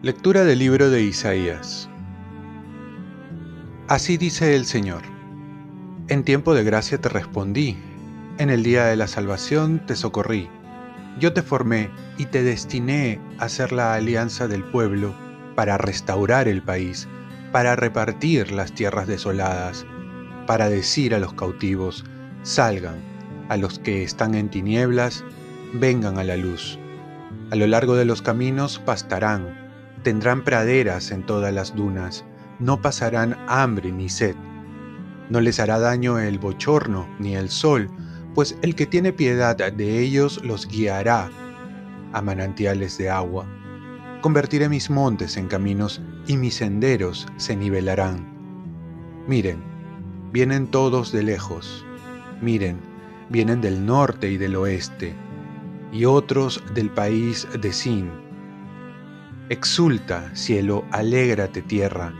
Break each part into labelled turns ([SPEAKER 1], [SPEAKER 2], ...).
[SPEAKER 1] Lectura del libro de Isaías. Así dice el Señor. En tiempo de gracia te respondí, en el día de la salvación te socorrí. Yo te formé y te destiné a ser la alianza del pueblo para restaurar el país, para repartir las tierras desoladas, para decir a los cautivos, salgan, a los que están en tinieblas, vengan a la luz. A lo largo de los caminos pastarán Tendrán praderas en todas las dunas, no pasarán hambre ni sed. No les hará daño el bochorno ni el sol, pues el que tiene piedad de ellos los guiará a manantiales de agua. Convertiré mis montes en caminos y mis senderos se nivelarán. Miren, vienen todos de lejos. Miren, vienen del norte y del oeste, y otros del país de Sin Exulta, cielo, alégrate, tierra.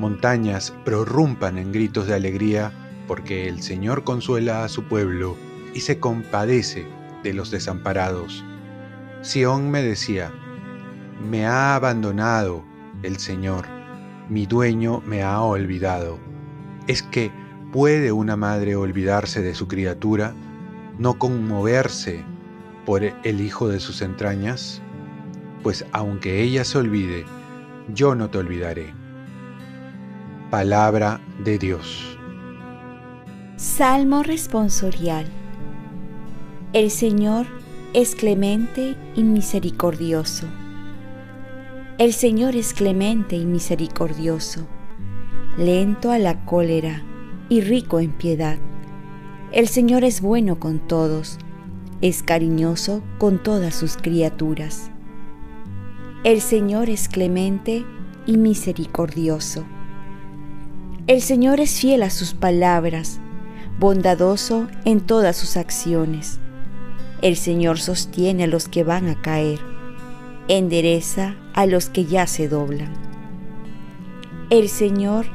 [SPEAKER 1] Montañas prorrumpan en gritos de alegría, porque el Señor consuela a su pueblo y se compadece de los desamparados. Sión me decía, me ha abandonado el Señor, mi dueño me ha olvidado. ¿Es que puede una madre olvidarse de su criatura, no conmoverse por el hijo de sus entrañas? pues aunque ella se olvide, yo no te olvidaré. Palabra de Dios.
[SPEAKER 2] Salmo responsorial. El Señor es clemente y misericordioso. El Señor es clemente y misericordioso, lento a la cólera y rico en piedad. El Señor es bueno con todos, es cariñoso con todas sus criaturas. El Señor es clemente y misericordioso. El Señor es fiel a sus palabras, bondadoso en todas sus acciones. El Señor sostiene a los que van a caer, endereza a los que ya se doblan. El Señor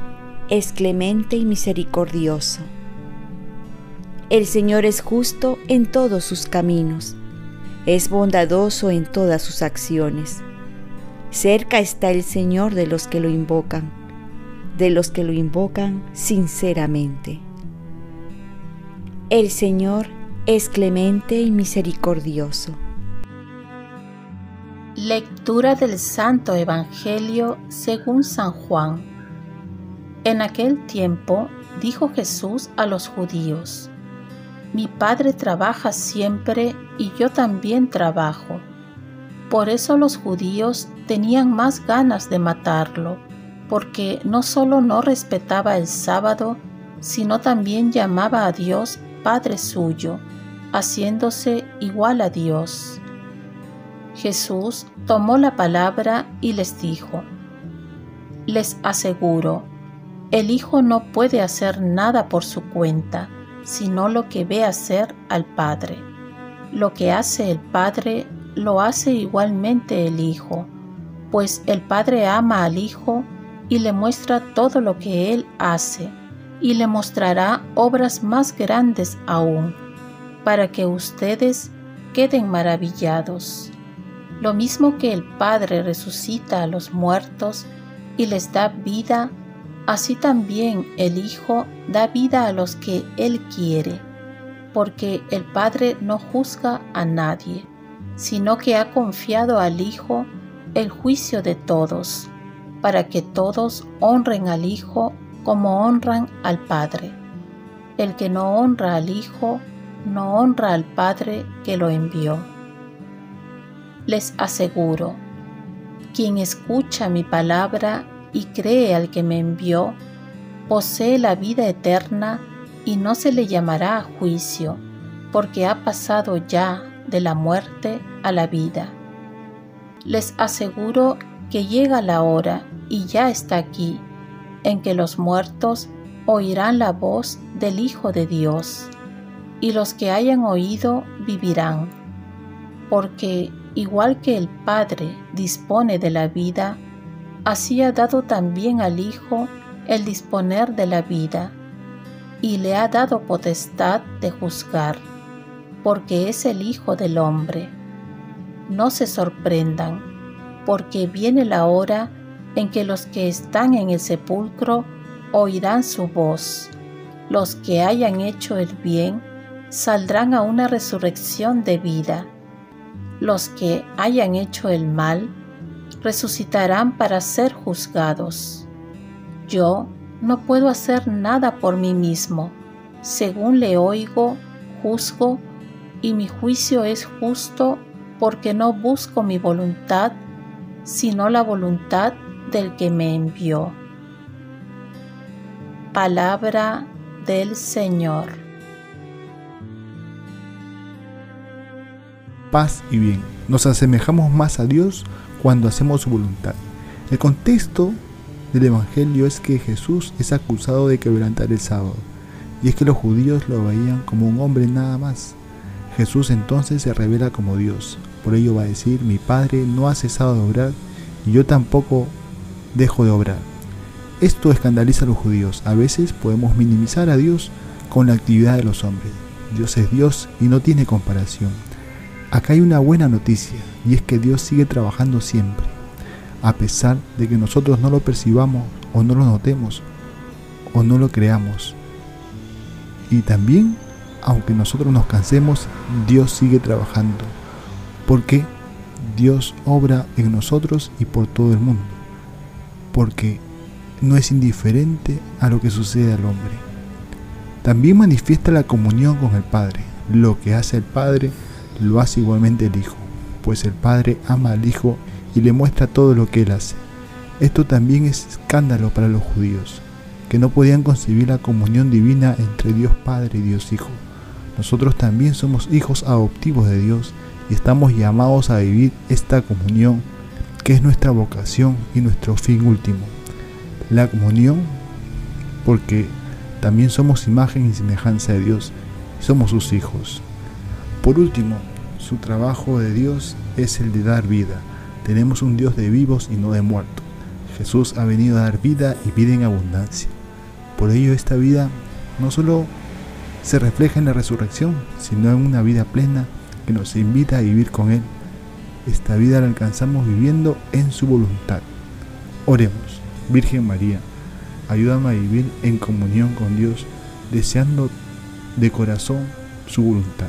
[SPEAKER 2] es clemente y misericordioso. El Señor es justo en todos sus caminos, es bondadoso en todas sus acciones. Cerca está el Señor de los que lo invocan, de los que lo invocan sinceramente. El Señor es clemente y misericordioso.
[SPEAKER 3] Lectura del Santo Evangelio según San Juan. En aquel tiempo dijo Jesús a los judíos, Mi Padre trabaja siempre y yo también trabajo. Por eso los judíos tenían más ganas de matarlo, porque no solo no respetaba el sábado, sino también llamaba a Dios Padre suyo, haciéndose igual a Dios. Jesús tomó la palabra y les dijo, Les aseguro, el Hijo no puede hacer nada por su cuenta, sino lo que ve hacer al Padre. Lo que hace el Padre lo hace igualmente el Hijo, pues el Padre ama al Hijo y le muestra todo lo que Él hace, y le mostrará obras más grandes aún, para que ustedes queden maravillados. Lo mismo que el Padre resucita a los muertos y les da vida, así también el Hijo da vida a los que Él quiere, porque el Padre no juzga a nadie sino que ha confiado al Hijo el juicio de todos, para que todos honren al Hijo como honran al Padre. El que no honra al Hijo, no honra al Padre que lo envió. Les aseguro, quien escucha mi palabra y cree al que me envió, posee la vida eterna y no se le llamará a juicio, porque ha pasado ya de la muerte a la vida. Les aseguro que llega la hora, y ya está aquí, en que los muertos oirán la voz del Hijo de Dios, y los que hayan oído vivirán, porque igual que el Padre dispone de la vida, así ha dado también al Hijo el disponer de la vida, y le ha dado potestad de juzgar, porque es el Hijo del Hombre. No se sorprendan, porque viene la hora en que los que están en el sepulcro oirán su voz. Los que hayan hecho el bien saldrán a una resurrección de vida. Los que hayan hecho el mal resucitarán para ser juzgados. Yo no puedo hacer nada por mí mismo. Según le oigo, juzgo, y mi juicio es justo porque no busco mi voluntad, sino la voluntad del que me envió. Palabra del Señor.
[SPEAKER 4] Paz y bien. Nos asemejamos más a Dios cuando hacemos su voluntad. El contexto del Evangelio es que Jesús es acusado de quebrantar el sábado, y es que los judíos lo veían como un hombre nada más. Jesús entonces se revela como Dios, por ello va a decir, mi Padre no ha cesado de obrar, y yo tampoco dejo de obrar. Esto escandaliza a los judíos, a veces podemos minimizar a Dios con la actividad de los hombres. Dios es Dios y no tiene comparación. Acá hay una buena noticia, y es que Dios sigue trabajando siempre a pesar de que nosotros no lo percibamos o no lo notemos o no lo creamos. Y también, aunque nosotros nos cansemos, Dios sigue trabajando, porque Dios obra en nosotros y por todo el mundo, porque no es indiferente a lo que sucede al hombre. También manifiesta la comunión con el Padre. Lo que hace el Padre lo hace igualmente el Hijo, pues el Padre ama al Hijo y le muestra todo lo que él hace. Esto también es escándalo para los judíos, que no podían concebir la comunión divina entre Dios Padre y Dios Hijo. Nosotros también somos hijos adoptivos de Dios y estamos llamados a vivir esta comunión, que es nuestra vocación y nuestro fin último. La comunión, porque también somos imagen y semejanza de Dios, somos sus hijos. Por último, su trabajo de Dios es el de dar vida tenemos un Dios de vivos y no de muertos. Jesús ha venido a dar vida y vida en abundancia. Por ello esta vida no solo se refleja en la resurrección, sino en una vida plena que nos invita a vivir con Él. Esta vida la alcanzamos viviendo en su voluntad. Oremos, Virgen María, ayúdame a vivir en comunión con Dios, deseando de corazón su voluntad.